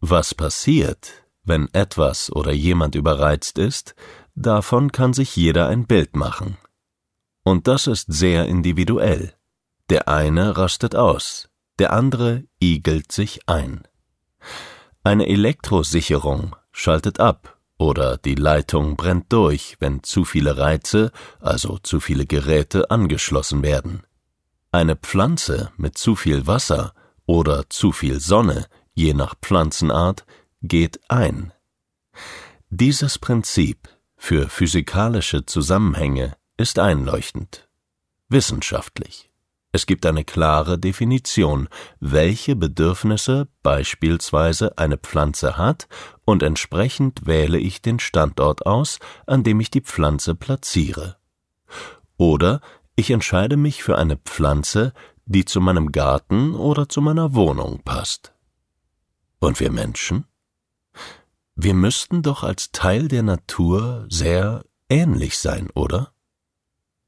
Was passiert, wenn etwas oder jemand überreizt ist, davon kann sich jeder ein Bild machen. Und das ist sehr individuell. Der eine rastet aus, der andere igelt sich ein. Eine Elektrosicherung schaltet ab oder die Leitung brennt durch, wenn zu viele Reize, also zu viele Geräte angeschlossen werden. Eine Pflanze mit zu viel Wasser oder zu viel Sonne, je nach Pflanzenart, geht ein. Dieses Prinzip für physikalische Zusammenhänge ist einleuchtend, wissenschaftlich. Es gibt eine klare Definition, welche Bedürfnisse beispielsweise eine Pflanze hat, und entsprechend wähle ich den Standort aus, an dem ich die Pflanze platziere. Oder ich entscheide mich für eine Pflanze, die zu meinem Garten oder zu meiner Wohnung passt. Und wir Menschen? Wir müssten doch als Teil der Natur sehr ähnlich sein, oder?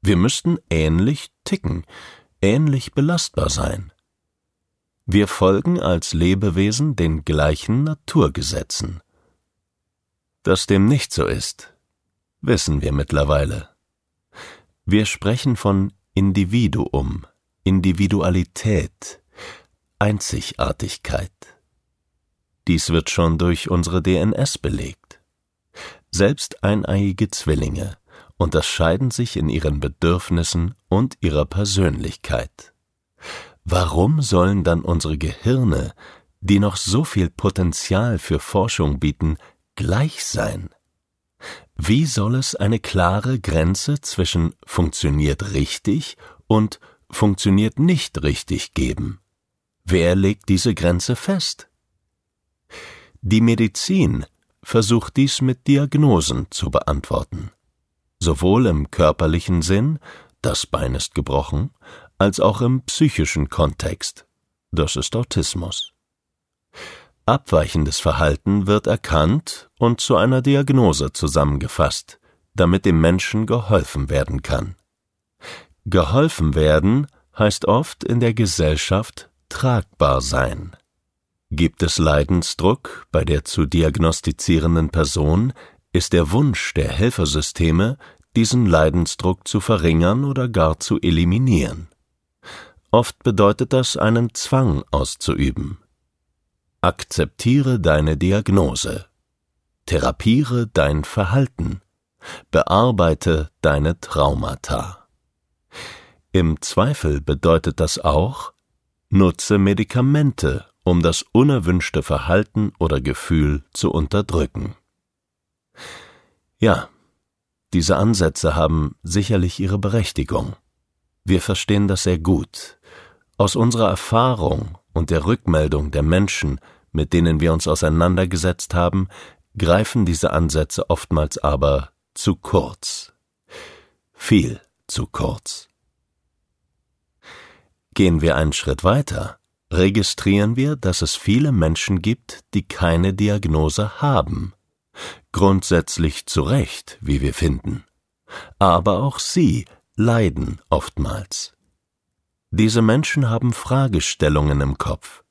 Wir müssten ähnlich ticken, ähnlich belastbar sein. Wir folgen als Lebewesen den gleichen Naturgesetzen. Dass dem nicht so ist, wissen wir mittlerweile. Wir sprechen von Individuum, Individualität, Einzigartigkeit. Dies wird schon durch unsere DNS belegt. Selbst eineiige Zwillinge unterscheiden sich in ihren Bedürfnissen und ihrer Persönlichkeit. Warum sollen dann unsere Gehirne, die noch so viel Potenzial für Forschung bieten, gleich sein? Wie soll es eine klare Grenze zwischen funktioniert richtig und funktioniert nicht richtig geben? Wer legt diese Grenze fest? Die Medizin versucht dies mit Diagnosen zu beantworten sowohl im körperlichen Sinn, das Bein ist gebrochen, als auch im psychischen Kontext, das ist Autismus. Abweichendes Verhalten wird erkannt und zu einer Diagnose zusammengefasst, damit dem Menschen geholfen werden kann. Geholfen werden heißt oft in der Gesellschaft tragbar sein. Gibt es Leidensdruck bei der zu diagnostizierenden Person, ist der Wunsch der Helfersysteme, diesen Leidensdruck zu verringern oder gar zu eliminieren. Oft bedeutet das, einen Zwang auszuüben. Akzeptiere deine Diagnose. Therapiere dein Verhalten. Bearbeite deine Traumata. Im Zweifel bedeutet das auch, nutze Medikamente, um das unerwünschte Verhalten oder Gefühl zu unterdrücken. Ja, diese Ansätze haben sicherlich ihre Berechtigung. Wir verstehen das sehr gut. Aus unserer Erfahrung und der Rückmeldung der Menschen, mit denen wir uns auseinandergesetzt haben, greifen diese Ansätze oftmals aber zu kurz. Viel zu kurz. Gehen wir einen Schritt weiter, registrieren wir, dass es viele Menschen gibt, die keine Diagnose haben grundsätzlich zu Recht, wie wir finden. Aber auch sie leiden oftmals. Diese Menschen haben Fragestellungen im Kopf.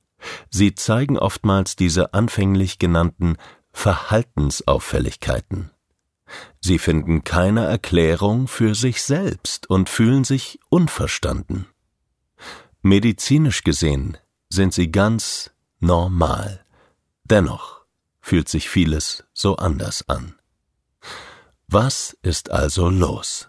Sie zeigen oftmals diese anfänglich genannten Verhaltensauffälligkeiten. Sie finden keine Erklärung für sich selbst und fühlen sich unverstanden. Medizinisch gesehen sind sie ganz normal. Dennoch fühlt sich vieles so anders an. Was ist also los?